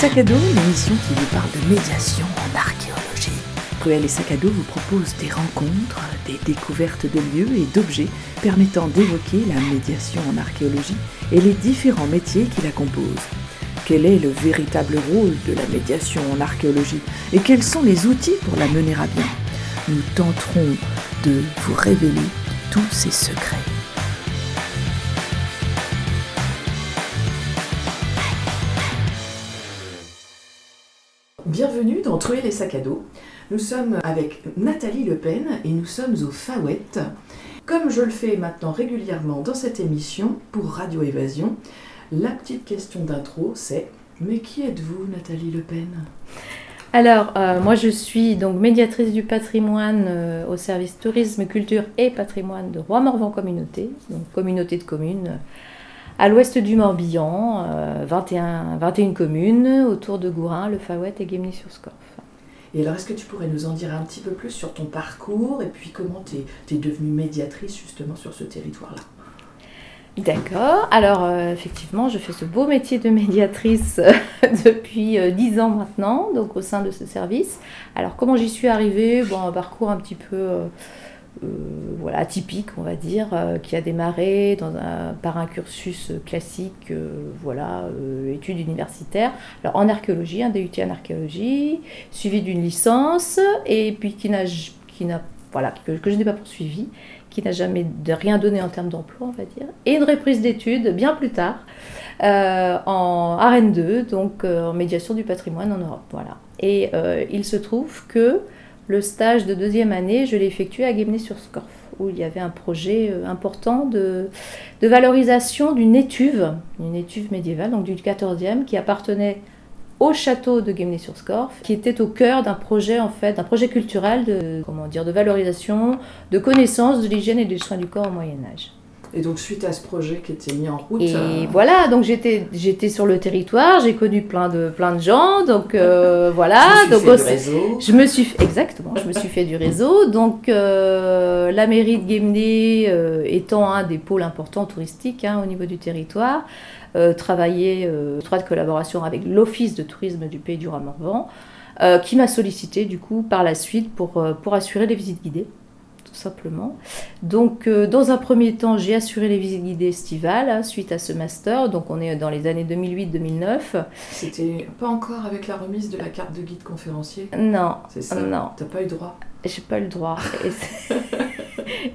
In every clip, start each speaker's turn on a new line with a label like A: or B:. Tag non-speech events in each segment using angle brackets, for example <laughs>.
A: Sac à dos, l'émission qui vous parle de médiation en archéologie. Cruel et Sac vous propose des rencontres, des découvertes de lieux et d'objets permettant d'évoquer la médiation en archéologie et les différents métiers qui la composent. Quel est le véritable rôle de la médiation en archéologie et quels sont les outils pour la mener à bien? Nous tenterons de vous révéler tous ces secrets. Dans Trouver les sacs à dos. Nous sommes avec Nathalie Le Pen et nous sommes au Fawet. Comme je le fais maintenant régulièrement dans cette émission pour Radio Évasion, la petite question d'intro c'est Mais qui êtes-vous, Nathalie Le Pen?
B: Alors, euh, moi je suis donc médiatrice du patrimoine euh, au service tourisme, culture et patrimoine de Roi-Morvan Communauté, donc communauté de communes à l'ouest du Morbihan, 21, 21 communes autour de Gourin, Le Fawet et Guémené-sur-Scorff.
A: Et alors, est-ce que tu pourrais nous en dire un petit peu plus sur ton parcours et puis comment tu es, devenue médiatrice justement sur ce territoire-là?
B: D'accord. Alors, euh, effectivement, je fais ce beau métier de médiatrice euh, <laughs> depuis euh, dix ans maintenant, donc au sein de ce service. Alors, comment j'y suis arrivée? Bon, un parcours un petit peu voilà, atypique, on va dire, qui a démarré dans un, par un cursus classique, voilà, études universitaires. Alors, en archéologie, un DUT en archéologie, suivi d'une licence, et puis qui n'a, qui n'a voilà, que, je n'ai pas poursuivi qui n'a jamais rien donné en termes d'emploi, on va dire, et une reprise d'études bien plus tard euh, en RN 2, donc euh, en médiation du patrimoine en Europe. Voilà. Et euh, il se trouve que le stage de deuxième année, je l'ai effectué à Guémené-sur-Scorff, où il y avait un projet important de, valorisation d'une étuve, une étuve médiévale, donc du 14e, qui appartenait au château de Guémené-sur-Scorff, qui était au cœur d'un projet en fait, d'un projet culturel de comment dire, de valorisation, de connaissance de l'hygiène et des soins du corps au Moyen Âge.
A: Et donc suite à ce projet qui était mis en route.
B: Et euh, voilà, donc j'étais j'étais sur le territoire, j'ai connu plein de plein de gens, donc euh, <laughs> voilà.
A: je me suis
B: donc
A: fait du réseau.
B: Je me suis exactement, je me suis fait du réseau. Donc euh, la mairie de Guémené étant un des pôles importants touristiques hein, au niveau du territoire. Travaillé euh, en étroite collaboration avec l'Office de tourisme du Pays du Roi-Morvan, euh, qui m'a sollicité du coup par la suite pour, pour assurer les visites guidées simplement. Donc, dans un premier temps, j'ai assuré les visites guidées estivales hein, suite à ce master. Donc, on est dans les années 2008-2009.
A: C'était pas encore avec la remise de la carte de guide conférencier?
B: Non.
A: C'est ça?
B: Non.
A: T'as pas eu droit?
B: J'ai pas eu le droit. <laughs>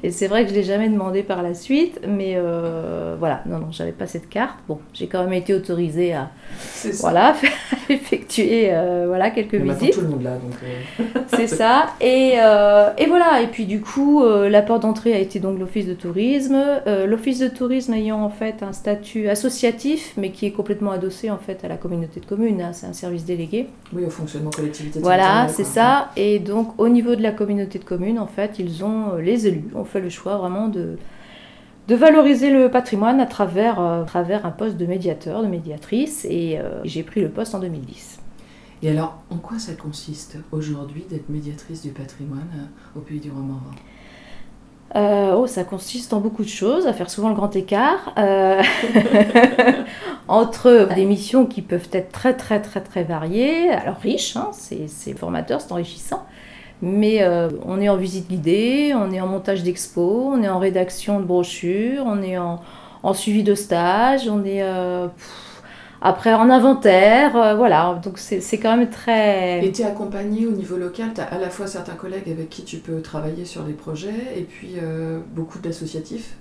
B: Et c'est vrai que je l'ai jamais demandé par la suite, mais euh, voilà, non, non, j'avais pas cette carte. Bon, j'ai quand même été autorisée à, voilà, <laughs> effectuer euh, voilà, quelques
A: mais
B: visites.
A: tout le monde là, donc.
B: Euh. <laughs> c'est ça. Et, et, voilà, et puis du coup, la porte d'entrée a été donc l'office de tourisme. l'office de tourisme ayant en fait un statut associatif, mais qui est complètement adossé en fait à la communauté de communes. Hein, c'est un service délégué.
A: Oui, au fonctionnement collectivité.
B: Voilà, c'est ça. Et donc, au niveau de la communauté de communes, en fait, ils ont les élus on fait le choix vraiment de, de valoriser le patrimoine à travers, euh, travers un poste de médiateur, de médiatrice, et euh, j'ai pris le poste en 2010.
A: Et alors, en quoi ça consiste aujourd'hui d'être médiatrice du patrimoine euh, au Pays du Roi-Morvan
B: oh, ça consiste en beaucoup de choses, à faire souvent le grand écart <laughs> entre des missions qui peuvent être très très très très variées, alors riches, hein, c'est formateur, c'est enrichissant, mais euh, on est en visite guidée, on est en montage d'expo, on est en rédaction de brochures, on est en, suivi de stage, on est euh, après en inventaire, euh, voilà. Donc c'est quand même très.
A: Et tu es accompagné au niveau local, tu as à la fois certains collègues avec qui tu peux travailler sur des projets et puis beaucoup d'associatifs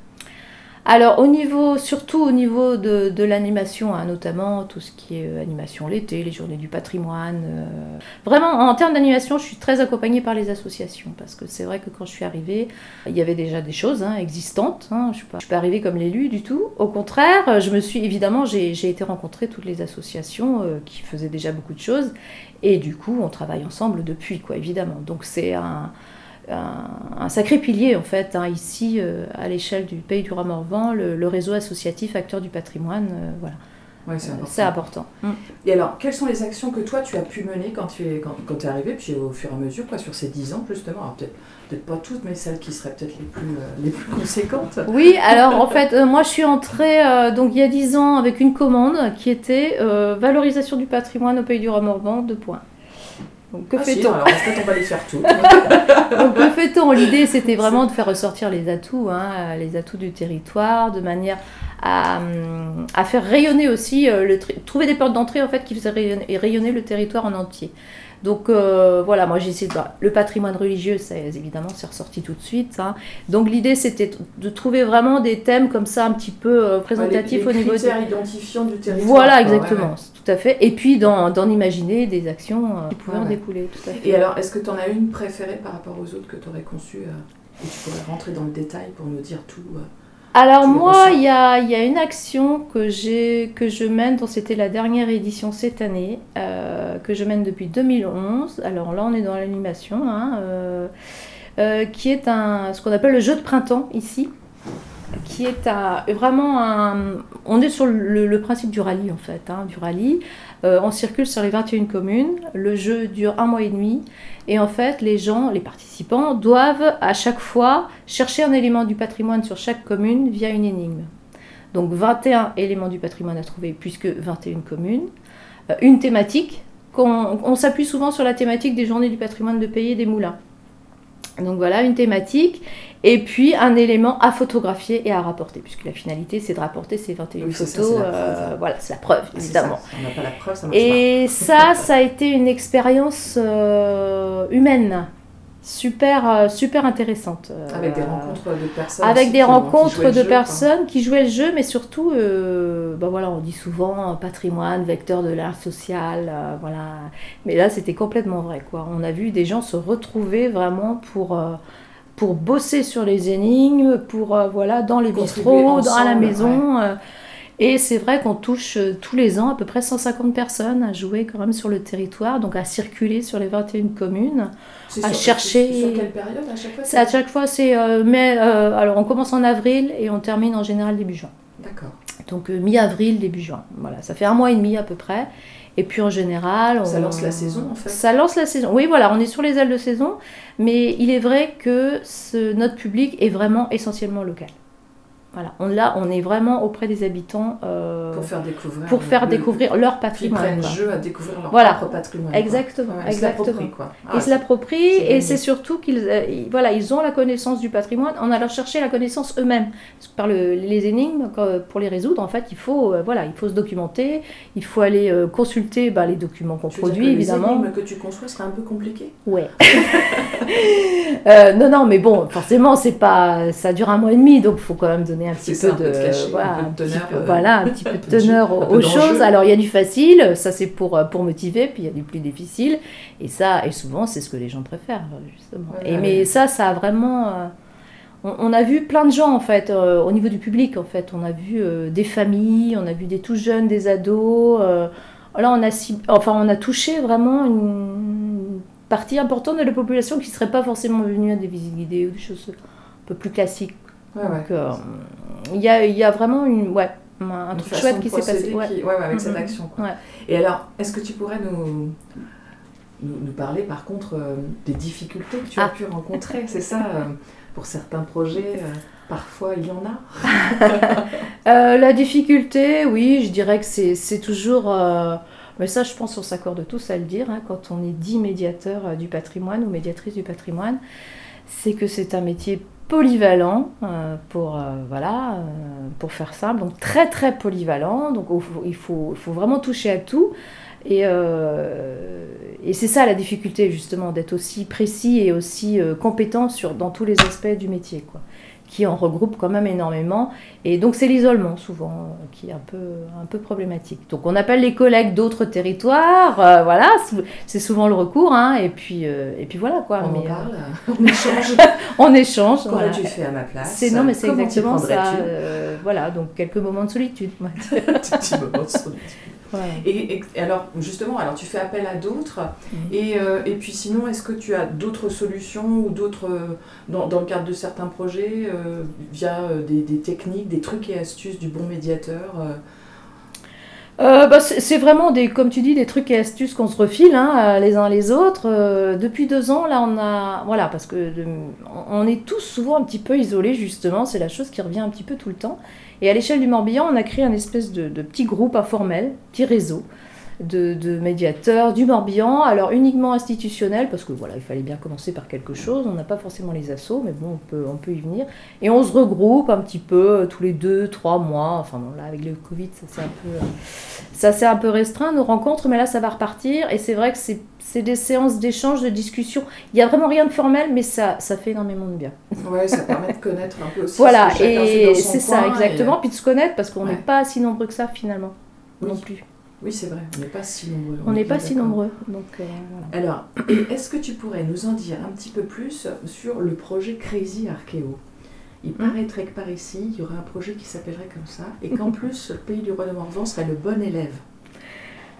B: alors au niveau, surtout au niveau de, l'animation, hein, notamment tout ce qui est euh, animation l'été, les journées du patrimoine. Euh, vraiment, en termes d'animation, je suis très accompagnée par les associations parce que c'est vrai que quand je suis arrivée, il y avait déjà des choses hein, existantes. Hein. je ne suis, pas arrivée comme l'élu du tout. Au contraire, je me suis évidemment, j'ai été rencontrer toutes les associations euh, qui faisaient déjà beaucoup de choses et du coup, on travaille ensemble depuis, quoi, évidemment. Donc c'est un un, sacré pilier en fait hein, ici euh, à l'échelle du pays du Roi-Morvan, le, réseau associatif acteurs du patrimoine, euh, voilà,
A: Ouais, c'est important.
B: Mm.
A: Et alors, quelles sont les actions que toi tu as pu mener quand tu es, quand, quand es arrivé, puis au fur et à mesure, quoi, sur ces 10 ans justement? Peut-être peut-être pas toutes, mais celles qui seraient peut-être les plus, euh, les plus conséquentes.
B: Oui, alors en fait, euh, moi je suis entrée euh, donc il y a 10 ans avec une commande qui était euh, valorisation du patrimoine au pays du Remorban, deux points. Donc que
A: Ah, si,
B: fait-on
A: alors peut-être on va les faire toutes. <laughs>
B: Donc, que fait-on? L'idée, c'était vraiment de faire ressortir les atouts, hein, les atouts du territoire, de manière à, hum, à faire rayonner aussi, euh, le tri- trouver des portes d'entrée en fait qui faisaient rayonner, rayonner le territoire en entier. Donc euh, voilà, moi j'ai essayé de... Le patrimoine religieux, ça, évidemment, c'est ressorti tout de suite. hein. Donc l'idée, c'était de trouver vraiment des thèmes comme ça, un petit peu euh, représentatifs
A: les, les
B: au niveau
A: critères identifiants du territoire.
B: Voilà,
A: ouais,
B: exactement,
A: ouais.
B: tout à fait. Et puis d'en imaginer des actions euh, qui pouvaient en découler, tout à fait.
A: Et alors, est-ce que tu en as une préférée par rapport aux autres que tu aurais conçues euh, et tu pourrais rentrer dans le détail pour nous dire tout euh,
B: Alors moi, il y a, il y a une action que, que je mène, dont c'était la dernière édition cette année, euh, que je mène depuis 2011. Alors là, on est dans l'animation, hein, euh, euh, qui est un, ce qu'on appelle le jeu de printemps ici, qui est un- vraiment un... On est sur le, le principe du rallye en fait, hein, du rallye. Euh, on circule sur les 21 communes, le jeu dure un mois et demi, et en fait, les gens, les participants, doivent à chaque fois chercher un élément du patrimoine sur chaque commune via une énigme. Donc 21 éléments du patrimoine à trouver, puisque 21 communes. Euh, une thématique, on s'appuie souvent sur la thématique des journées du patrimoine de pays et des moulins. Donc voilà, une thématique, et puis un élément à photographier et à rapporter, puisque la finalité c'est de rapporter ces 21
A: Oui, ça,
B: photos. euh, voilà, c'est la preuve, évidemment.
A: ça, On n'a pas la preuve, ça marche
B: Et ça, ça a été une expérience euh, humaine, super, euh, super intéressante.
A: Avec des rencontres de personnes.
B: avec des rencontres de
A: jeu,
B: personnes qui jouaient le jeu, mais surtout, euh, bah voilà, on dit souvent patrimoine, vecteur de l'art social, euh, voilà. Mais là, c'était complètement vrai, quoi. On a vu des gens se retrouver vraiment pour, euh, pour bosser sur les énigmes, pour, euh, voilà, dans les bistrots, dans à la maison. euh, et c'est vrai qu'on touche euh, tous les ans à peu près 150 personnes à jouer quand même sur le territoire, donc à circuler sur les 21 communes. À
A: sur-
B: chercher-
A: Sur quelle période à chaque fois
B: C'est à chaque fois, c'est euh, mai, euh, alors on commence en avril et on termine en général début juin.
A: D'accord.
B: Donc euh, mi-avril, début juin. Voilà, ça fait un mois et demi à peu près. Et puis en général, on...
A: Ça lance la saison, en fait.
B: Ça lance la saison. Oui, voilà, on est sur les ailes de saison, mais il est vrai que ce, notre public est vraiment essentiellement local. Voilà, on, là, on est vraiment auprès des habitants euh,
A: Pour faire découvrir.
B: pour faire
A: le-
B: découvrir leur patrimoine.
A: prennent
B: quoi.
A: jeu à découvrir leur
B: Voilà.
A: propre patrimoine. quoi.
B: Exactement,
A: Ouais, ils se
B: exactement.
A: l'approprient, quoi. Ah,
B: Ils se l'approprient
A: c'est
B: et c'est surtout qu'ils euh, voilà, ils ont la connaissance du patrimoine en allant chercher la connaissance eux-mêmes. Par le- les énigmes, pour les résoudre, en fait, il faut, euh, voilà, il faut se documenter, il faut aller consulter bah, les documents qu'on produit, évidemment.
A: Les énigmes que tu conçois seraient un peu compliquées?
B: Ouais. <laughs> Non, non, mais bon, forcément, c'est pas, ça dure un mois et demi, donc il faut quand même donner un petit peu
A: ça,
B: de, voilà,
A: un peu de
B: un petit
A: teneur,
B: peu-
A: euh,
B: voilà, un petit peu <laughs> de teneur aux, choses. Alors il y a du facile, ça c'est pour euh, pour motiver, puis il y a du plus difficile, et ça, et souvent c'est ce que les gens préfèrent justement.
A: Ouais,
B: et mais ça, ça a vraiment. euh, on, on a vu plein de gens en fait, euh, au niveau du public en fait. On a vu euh, des familles, on a vu des tout jeunes, des ados. euh, là, on a, enfin, on a touché vraiment une partie importante de la population qui ne serait pas forcément venue à des visites guidées ou des choses un peu plus classiques.
A: Ouais, ouais.
B: Euh, il y, a, y a vraiment une, ouais, un, truc chouette qui s'est passé. ouais.
A: qui- ouais, ouais, avec cette
B: Mhm.
A: action. quoi. Et alors, est-ce que tu pourrais nous, nous, nous parler par contre euh, des difficultés que tu as
B: Ah.
A: pu rencontrer <laughs> C'est ça, euh, pour certains projets, euh, parfois il y en a? <laughs>
B: La difficulté, oui, je dirais que c'est toujours. mais ça, je pense qu'on s'accorde tous à le dire, hein, quand on est dit médiateur du patrimoine ou médiatrice du patrimoine, c'est que c'est un métier polyvalent euh, pour euh, voilà euh, pour faire simple. Donc très très polyvalent. Donc il faut, vraiment toucher à tout. Et, et c'est ça la difficulté justement d'être aussi précis et aussi compétent sur dans tous les aspects du métier quoi qui en regroupe quand même énormément et donc c'est l'isolement souvent euh, qui est un peu, un peu problématique. Donc on appelle les collègues d'autres territoires, euh, voilà, c'est souvent le recours, hein, et, puis, euh, et puis voilà quoi.
A: On en
B: mais,
A: parle,
B: euh, <laughs>
A: on échange. <laughs>
B: on échange. voilà.
A: Qu'aurais-tu fait à ma place
B: C'est non mais c'est exactement ça. euh, voilà donc quelques moments de solitude. ouais. <laughs>
A: Petit moment de solitude. Et, alors, justement, alors tu fais appel à d'autres, et, euh, et puis sinon, est-ce que tu as d'autres solutions ou d'autres, euh, dans, dans le cadre de certains projets, euh, via des, des techniques, des trucs et astuces du bon médiateur euh,
B: euh, bah, c'est vraiment des, comme tu dis, des trucs et astuces qu'on se refile hein, les uns les autres. Euh, depuis deux ans, là, on a, voilà, parce que on est tous souvent un petit peu isolés justement. C'est la chose qui revient un petit peu tout le temps. Et à l'échelle du Morbihan, on a créé un espèce de, de petit groupe informel, petit réseau, de, médiateurs du Morbihan, alors uniquement institutionnel, parce que voilà, il fallait bien commencer par quelque chose, on n'a pas forcément les assos, mais bon, on peut, on peut y venir. Et on se regroupe un petit peu euh, tous les deux, trois mois, enfin bon, là avec le Covid, ça c'est un peu, euh, ça c'est un peu restreint, nos rencontres, mais là ça va repartir, et c'est vrai que c'est des séances d'échange, de discussion. Il n'y a vraiment rien de formel, mais ça, ça fait énormément de bien.
C: Ouais, ça permet de connaître un peu aussi.
B: Voilà, et c'est ça, exactement. Puis de se connaître, parce qu'on n'est pas si nombreux que ça finalement, non plus.
C: Oui, c'est vrai, on n'est pas si nombreux.
B: On n'est pas si nombreux. Donc, euh,
C: Alors, <clears throat> est-ce que tu pourrais nous en dire un petit peu plus sur le projet Crazy Archeo Il hmm. paraîtrait que par ici, il y aurait un projet qui s'appellerait comme ça, et qu'en <laughs> plus, le pays du roi de Morvan serait le bon élève.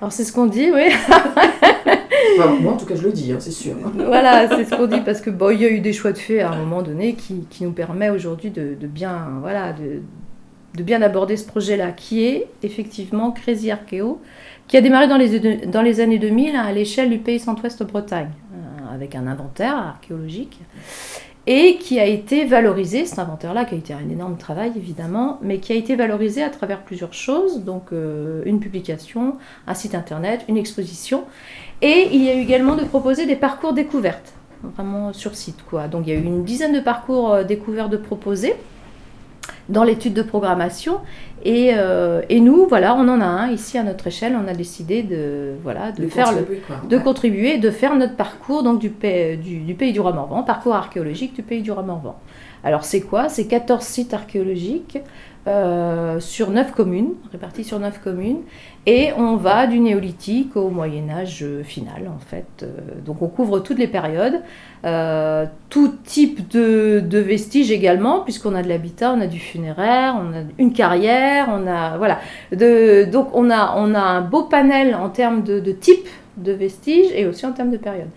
B: Alors, c'est ce qu'on dit, oui. <laughs>
C: moi, en tout cas, je le dis, hein, c'est sûr. <laughs>
B: voilà, c'est ce qu'on dit, parce que bon, il y a eu des choix de fait à un moment donné qui, qui nous permet aujourd'hui de, de, bien, voilà, de, de bien aborder ce projet-là, qui est effectivement Crazy Archeo, qui a démarré dans les, années 2000 à l'échelle du pays centre-ouest Bretagne, euh, avec un inventaire archéologique, et qui a été valorisé, cet inventaire-là qui a été un énorme travail évidemment, mais qui a été valorisé à travers plusieurs choses, donc euh, une publication, un site internet, une exposition, et il y a eu également de proposer des parcours découvertes, vraiment sur site quoi. Donc il y a eu une dizaine de parcours euh, découverts de proposer dans l'étude de programmation. Et, euh, et, nous, voilà, on en a un ici à notre échelle. On a décidé de, voilà, de, faire le, de contribuer, de faire notre parcours donc du, pays du, du pays du Roi Morvan, parcours archéologique du pays du Roi Morvan. Alors c'est quoi? C'est 14 sites archéologiques euh, sur 9 communes, répartis sur 9 communes, et on va du néolithique au Moyen Âge final en fait. Euh, donc on couvre toutes les périodes, euh, tout type de, vestiges également, puisqu'on a de l'habitat, on a du funéraire, on a une carrière, on a voilà. Donc on a, on a un beau panel en termes de, de type de vestiges et aussi en termes de période.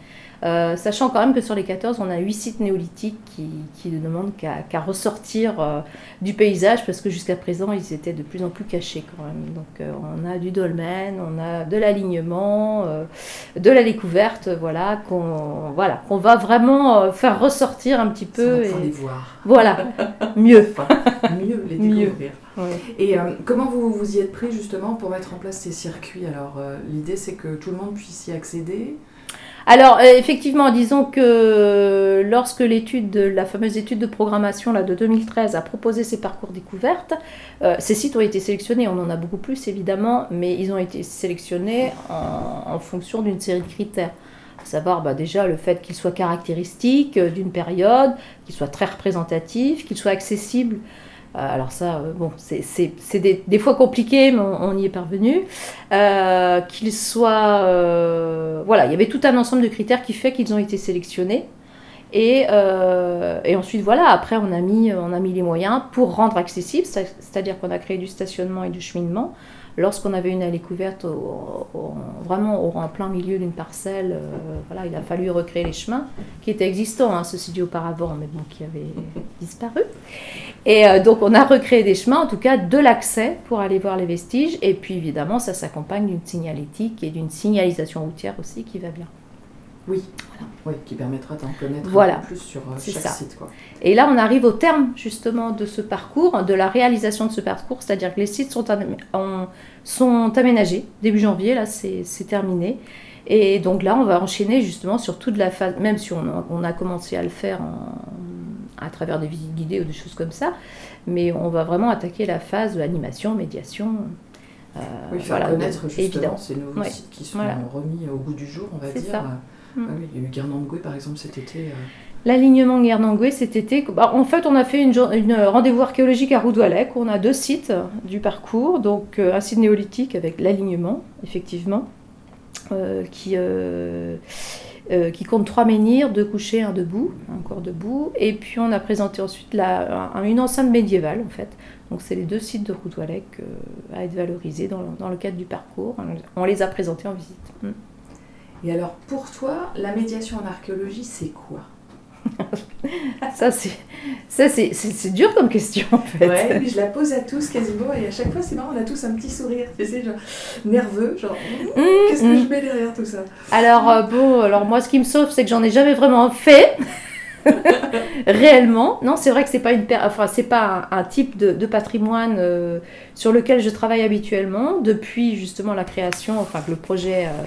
B: Euh, sachant quand même que sur les 14, on a 8 sites néolithiques qui, ne demandent qu'à ressortir euh, du paysage parce que jusqu'à présent, ils étaient de plus en plus cachés quand même. Donc euh, on a du dolmen, on a de l'alignement, de la découverte, voilà, qu'on voilà, qu'on va vraiment faire ressortir un petit peu.
C: et les voir.
B: Voilà, <laughs> mieux.
C: mieux les découvrir. Et comment vous vous y êtes pris justement pour mettre en place ces circuits? Alors l'idée c'est que tout le monde puisse y accéder
B: alors, euh, effectivement, disons que lorsque l'étude, la fameuse étude de programmation là, de 2013 a proposé ces parcours découvertes, euh, ces sites ont été sélectionnés, on en a beaucoup plus évidemment, mais ils ont été sélectionnés en, fonction d'une série de critères. À savoir bah, déjà le fait qu'ils soient caractéristiques d'une période, qu'ils soient très représentatifs, qu'ils soient accessibles euh, alors ça, euh, bon, c'est des, fois compliqué, mais on, y est parvenu. Euh, qu'ils soient... voilà, il y avait tout un ensemble de critères qui fait qu'ils ont été sélectionnés. Et, et, ensuite, voilà, après, on a, mis, on a mis les moyens pour rendre accessible, c'est-à-dire qu'on a créé du stationnement et du cheminement. Lorsqu'on avait une allée couverte vraiment au, en plein milieu d'une parcelle, euh, voilà, il a fallu recréer les chemins qui étaient existants, hein, ceci dit auparavant, mais qui avaient <laughs> disparu. Et euh, donc on a recréé des chemins, en tout cas de l'accès pour aller voir les vestiges. Et puis évidemment, ça s'accompagne d'une signalétique et d'une signalisation routière aussi qui va bien.
C: Oui, oui qui permettra d'en connaître peu plus sur euh, chaque site. Quoi.
B: Et là, on arrive au terme justement de ce parcours, de la réalisation de ce parcours, c'est-à-dire que les sites sont, sont aménagés. Début janvier, là, c'est terminé. Et donc là, on va enchaîner justement sur toute la phase, même si on a, commencé à le faire à travers des visites guidées ou des choses comme ça, mais on va vraiment attaquer la phase de l'animation, médiation.
C: Euh, oui, faire voilà, connaître justement ces nouveaux sites qui sont remis au goût du jour, on va dire. Ça. Il y a eu par exemple cet été. Euh.
B: L'alignement Guernangué cet été, bah, en fait on a fait une, une rendez-vous archéologique à Roudoualec, on a deux sites du parcours, donc euh, un site néolithique avec l'alignement, effectivement, euh, qui, qui compte trois menhirs, deux couchés, un debout, un corps debout, et puis on a présenté ensuite une enceinte médiévale en fait. Donc c'est les deux sites de Roudoualec à être valorisés dans, le cadre du parcours. On les a présentés en visite. Mm.
C: Et alors, pour toi, la médiation en archéologie, c'est quoi <laughs>
B: ça, c'est, dur comme question en fait.
A: Ouais, je la pose à tous quasiment et à chaque fois c'est marrant, on a tous un petit sourire, tu sais, genre nerveux, genre mmh, qu'est-ce que mmh. je mets derrière tout ça?
B: Alors euh, bon, alors moi ce qui me sauve c'est que j'en ai jamais vraiment fait. <laughs> réellement. Non, c'est vrai que c'est pas une enfin c'est pas un, type de, patrimoine euh, sur lequel je travaille habituellement depuis justement la création, enfin que le projet euh,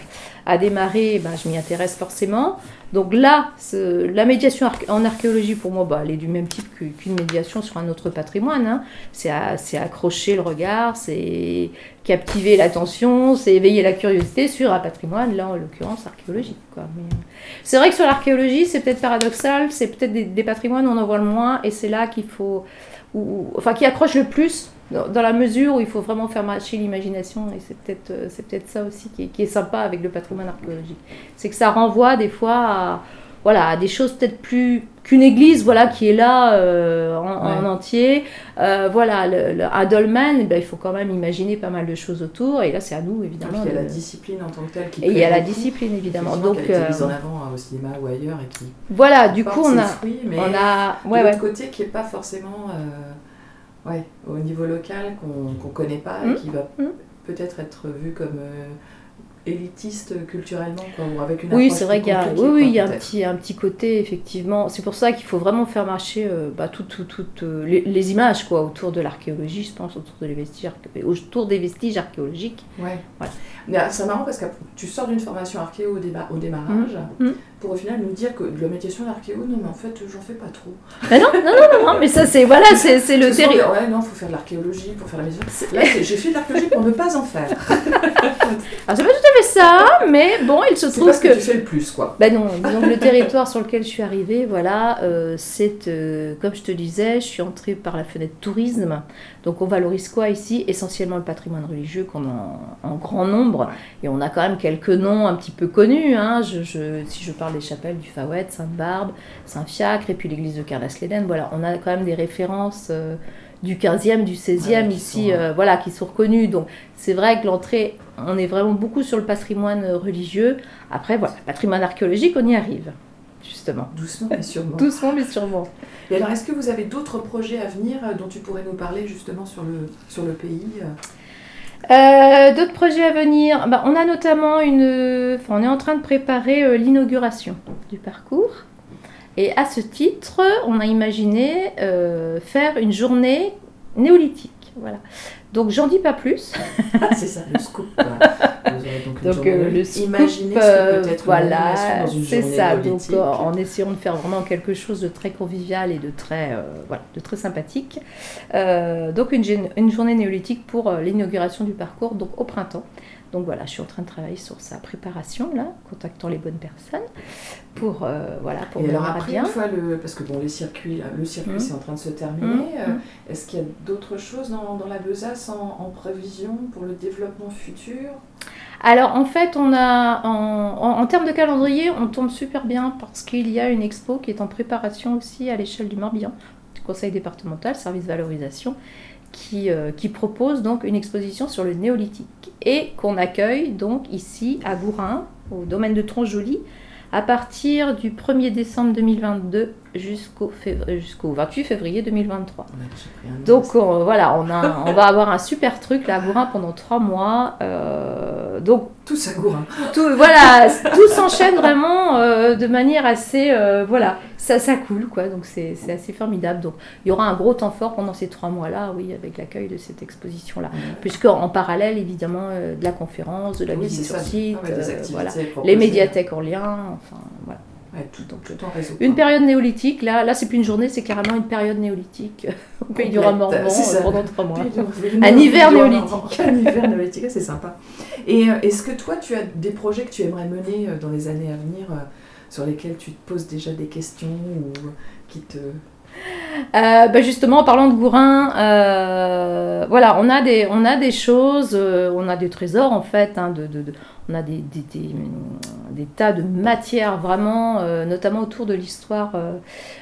B: a démarré, ben, je m'y intéresse forcément. Donc là, la médiation en archéologie, pour moi, bah, elle est du même type qu'une médiation sur un autre patrimoine. Hein. C'est accrocher le regard, c'est captiver l'attention, c'est éveiller la curiosité sur un patrimoine, là en l'occurrence archéologique. Euh, c'est vrai que sur l'archéologie, c'est peut-être paradoxal, c'est peut-être des, patrimoines où on en voit le moins, et c'est là qu'il faut, enfin qui accroche le plus dans, la mesure où il faut vraiment faire marcher l'imagination, et c'est peut-être euh, c'est peut-être ça aussi qui est, qui est, sympa avec le patrimoine archéologique. C'est que ça renvoie des fois à, voilà, à des choses peut-être plus qu'une église voilà, qui est là euh, en, entier. Euh, voilà, le, un dolmen, eh il faut quand même imaginer pas mal de choses autour, et là c'est à nous évidemment.
A: il y a la discipline en tant que telle qui
B: Et il y a la discipline évidemment. Donc,
A: qui a été mise en avant au cinéma ou ailleurs et qui.
B: Voilà, du coup on a.
A: mais
B: on a.
A: Ouais, de l'autre côté qui n'est pas forcément ouais, au niveau local qu'on ne connaît pas et mmh. qui va mmh. peut-être être vu comme euh, élitiste culturellement, quoi, ou avec une
B: Oui, c'est vrai qu'il y a, oui, oui, il y a un, petit, un petit côté, effectivement. C'est pour ça qu'il faut vraiment faire marcher euh, bah, toutes tout, tout, euh, les, images quoi, autour de l'archéologie, je pense, autour, de les vestiges, autour des vestiges archéologiques.
A: Ouais. C'est marrant parce que tu sors d'une formation archéo au, au démarrage. Mmh. Mmh pour au final nous dire que de la médiation d'archéo, non mais en fait j'en fais pas trop.
B: non, non, non, non, mais ça c'est voilà, c'est le terrible.
A: Ouais, non, faut faire de l'archéologie pour faire la maison. Là, j'ai fait de l'archéologie pour ne pas en faire.
B: Alors <laughs> c'est pas tout à fait ça, mais bon, il se trouve
A: que... que tu fais le plus quoi.
B: Ben non, donc le territoire sur lequel je suis arrivée, voilà, euh, c'est euh, comme je te disais, je suis entrée par la fenêtre tourisme. Donc on valorise quoi ici? Essentiellement le patrimoine religieux qu'on a en, grand nombre, et on a quand même quelques noms un petit peu connus. Hein. Je, je, si je parle les chapelles du Fawet, Sainte-Barbe, Saint-Fiacre, et puis l'église de Carlas-Léden. Voilà, on a quand même des références euh, du 15e, du 16e ici, euh, voilà, qui sont reconnues. Donc c'est vrai que l'entrée, on est vraiment beaucoup sur le patrimoine religieux. Après, voilà, patrimoine archéologique, on y arrive. Justement.
A: Doucement mais sûrement. <laughs>
B: Doucement mais sûrement.
A: Et alors, est-ce que vous avez d'autres projets à venir euh, dont tu pourrais nous parler justement sur le, sur le pays
B: euh, d'autres projets à venir, bah, on a notamment une, on est en train de préparer euh, l'inauguration du parcours. Et à ce titre, on a imaginé euh, faire une journée néolithique. Voilà. Donc j'en dis pas plus.
A: Ah, c'est ça, le scoop. <laughs> donc,
B: euh, le scoop, Imaginez ce peut être voilà, c'est ça. Donc en essayant de faire vraiment quelque chose de très convivial et de très, euh, voilà, de très sympathique. Euh, donc une, une, journée néolithique pour l'inauguration du parcours, donc au printemps. Donc voilà, je suis en train de travailler sur sa préparation, là, contactant les bonnes personnes pour, euh, voilà, pour
A: Et alors après, bien. une fois le... Parce que bon, les circuits, le circuit, mmh. c'est en train de se terminer. Mmh. Euh, mmh. Est-ce qu'il y a d'autres choses dans, dans, la besace en, prévision pour le développement futur?
B: Alors en fait, on a en, en, termes de calendrier, on tombe super bien parce qu'il y a une expo qui est en préparation aussi à l'échelle du Morbihan, du conseil départemental, service valorisation, qui, euh, qui, propose donc une exposition sur le néolithique et qu'on accueille donc ici à Gourin, au domaine de Tronjoli, à partir du 1er décembre 2022 jusqu'au jusqu'au 28 février 2023. Donc voilà, on, a, <laughs> on va avoir un super truc là à Gourin pendant trois mois. Euh, donc
A: tout ça Gourin.
B: Tout, voilà, tout s'enchaîne vraiment euh, de manière assez euh, voilà, ça ça coule quoi. Donc c'est assez formidable. Donc il y aura un gros temps fort pendant ces trois mois là, oui, avec l'accueil de cette exposition là, puisque en parallèle évidemment de la conférence, de la visite sur site, voilà, les médiathèques en lien, enfin voilà
A: tout, tout en réseau.
B: Une période néolithique, là, là c'est plus une journée, c'est carrément une période néolithique <laughs> au pays du Morvan pendant trois mois. Un hiver néolithique.
A: Un hiver néolithique, c'est sympa. Et euh, est-ce que toi, tu as des projets que tu aimerais mener euh, dans les années à venir euh, sur lesquels tu te poses déjà des questions ou qui te
B: bah justement, en parlant de Gourin, voilà, on a des, on a des choses, on a des trésors en fait. Hein, de, de, on a des, des, tas de matières vraiment, euh, notamment autour de l'histoire euh,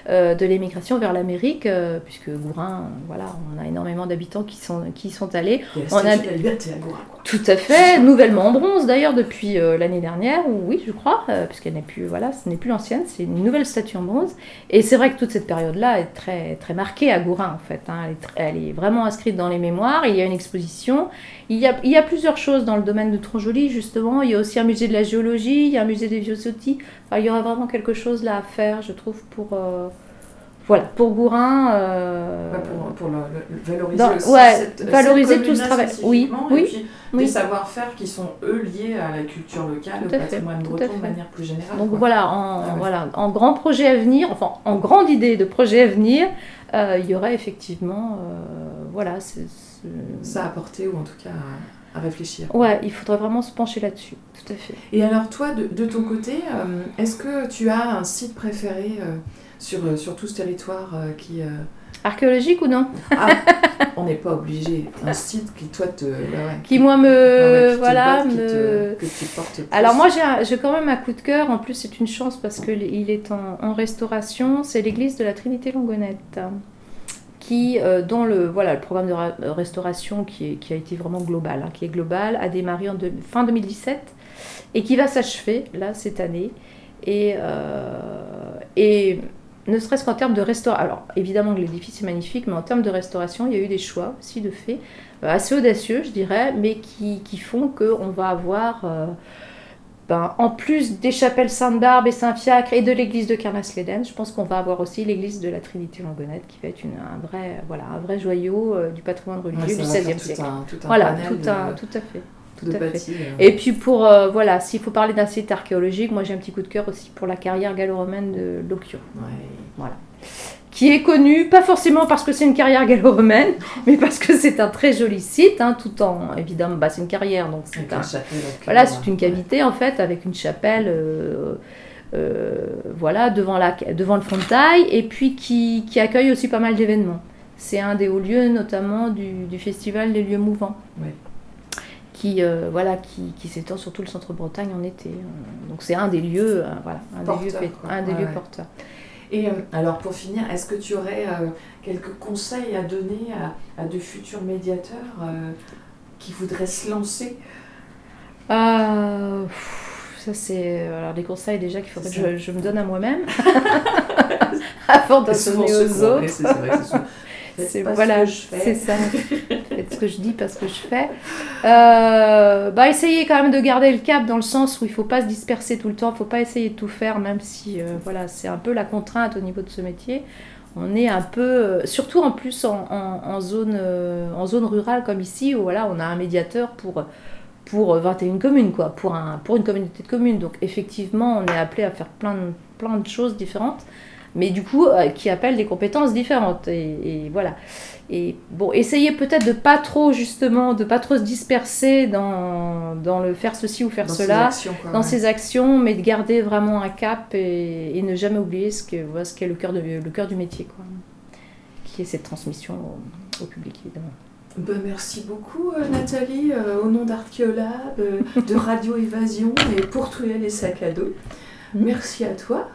B: euh, de l'émigration vers l'Amérique, puisque Gourin, voilà, on a énormément d'habitants qui sont, qui sont allés.
C: on a la liberté à Gourin.
B: Tout à fait, nouvellement en bronze d'ailleurs depuis l'année dernière, ou oui, je crois, puisqu'elle n'est plus, voilà, ce n'est plus l'ancienne, c'est une nouvelle statue en bronze. Et c'est vrai que toute cette période-là est très, très marquée à Gourin en fait. Hein. Elle, est vraiment inscrite dans les mémoires. Il y a une exposition. Il y a, il y a plusieurs choses dans le domaine de Tronjoli justement. Il y a aussi un musée de la géologie, il y a un musée des vieux outils. il y aura vraiment quelque chose là à faire, je trouve, pour, euh, voilà, pour Gourin.
C: Euh, pour, valoriser,
B: aussi valoriser tout ce travail. Oui,
C: oui, des savoir-faire qui sont eux liés à la culture locale, au patrimoine breton de manière plus générale.
B: Donc voilà en, ah voilà, en grand projet à venir, enfin en grande idée de projet à venir, euh, il y aurait effectivement, voilà,
C: ça a apporté ou en tout cas réfléchir.
B: Ouais, il faudrait vraiment se pencher là-dessus, tout à fait.
C: Et alors toi, de, ton côté, euh, est-ce que tu as un site préféré euh, sur, euh, sur tout ce territoire qui...
B: Archéologique ou non?
C: Ah, <laughs> On n'est pas obligé. Un site qui, toi, te...
B: qui, moi, me... voilà, me... que tu portes Alors moi, j'ai quand même un coup de cœur. En plus, c'est une chance parce qu'il est en, en restauration. C'est l'église de la Trinité Longonette qui, euh, dont le, voilà, le programme de restauration qui, est, qui, a été vraiment global, hein, qui est global, a démarré en fin 2017 et qui va s'achever là cette année. Et, euh, et ne serait-ce qu'en termes de restauration, alors évidemment que l'édifice est magnifique, mais en termes de restauration, il y a eu des choix aussi de fait, euh, assez audacieux je dirais, mais qui, qui font qu'on va avoir... Ben, en plus des chapelles Sainte-Barbe et Saint-Fiacre et de l'église de Carnas-Léden, je pense qu'on va avoir aussi l'église de la Trinité-Langonette qui va être une, un, vrai, voilà, un vrai joyau euh, du patrimoine religieux du XVIe siècle. voilà, tout, un, tout à fait. Tout à fait. Euh. Et puis pour, euh, voilà, s'il faut parler d'un site archéologique, moi j'ai un petit coup de cœur aussi pour la carrière gallo-romaine de Locchio. Voilà qui est connu, pas forcément parce que c'est une carrière gallo-romaine, mais parce que c'est un très joli site, hein, tout en, évidemment, bah, c'est une carrière, donc c'est un, voilà, c'est une cavité en fait, avec une chapelle, euh, euh, voilà, devant, la, devant le fond de taille, et puis qui, qui accueille aussi pas mal d'événements. C'est un des hauts lieux, notamment du, du festival des lieux mouvants. Qui, euh, voilà, qui, qui s'étend sur tout le centre-Bretagne en été. Donc c'est un des lieux, voilà, un des lieux, un des lieux porteurs.
C: Et euh, alors pour finir, est-ce que tu aurais euh, quelques conseils à donner à, de futurs médiateurs euh, qui voudraient se lancer?
B: Ça c'est alors des conseils déjà qu'il faudrait que je, me donne à moi-même <laughs> avant de donner aux autres.
C: C'est voilà, c'est
B: ça. <laughs> Ce que je dis parce que je fais. Euh, bah, essayez quand même de garder le cap dans le sens où il faut pas se disperser tout le temps, il faut pas essayer de tout faire, même si euh, voilà, c'est un peu la contrainte au niveau de ce métier. On est un peu, euh, surtout en plus en, en, zone, en zone rurale comme ici, où voilà, on a un médiateur pour, pour 21 communes, quoi, pour, un, pour une communauté de communes. Donc effectivement, on est appelé à faire plein plein de choses différentes mais du coup euh, qui appellent des compétences différentes. Et, voilà. Et bon, essayez peut-être de pas trop justement, de pas trop se disperser dans, dans le faire ceci ou faire cela, dans ses actions, mais de garder vraiment un cap et, ne jamais oublier ce que ce qu'est le cœur le cœur du métier, quoi, qui est cette transmission au, public évidemment.
C: Ben, merci beaucoup euh, Nathalie, euh, au nom d'Archeolab, de Radio Évasion et pour Truel et Sac à dos. <laughs> Mmh. Merci à toi.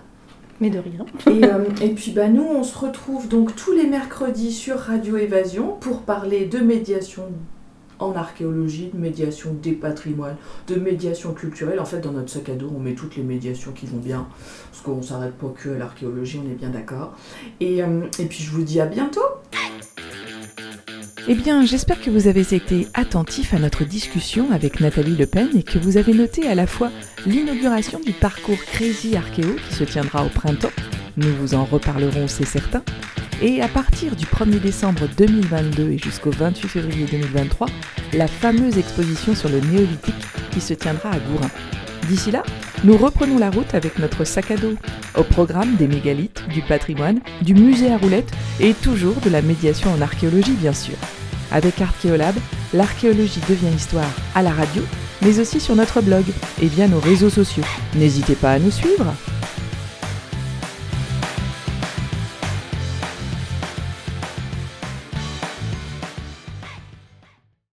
B: Mais de rien. <laughs>
C: et, euh, et, puis bah, nous, on se retrouve donc tous les mercredis sur Radio Évasion pour parler de médiation en archéologie, de médiation des patrimoines, de médiation culturelle. En fait, dans notre sac à dos, on met toutes les médiations qui vont bien, parce qu'on ne s'arrête pas que à l'archéologie, on est bien d'accord. Et, euh, et puis je vous dis à bientôt
A: eh bien, j'espère que vous avez été attentifs à notre discussion avec Nathalie Le Pen et que vous avez noté à la fois l'inauguration du parcours Crazy Archéo qui se tiendra au printemps, nous vous en reparlerons, c'est certain, et à partir du 1er décembre 2022 et jusqu'au 28 février 2023, la fameuse exposition sur le néolithique qui se tiendra à Gourin. D'ici là, nous reprenons la route avec notre sac à dos, au programme des mégalithes, du patrimoine, du musée à roulettes et toujours de la médiation en archéologie bien sûr. Avec Archéolab, l'archéologie devient histoire à la radio, mais aussi sur notre blog et via nos réseaux sociaux. N'hésitez pas à nous suivre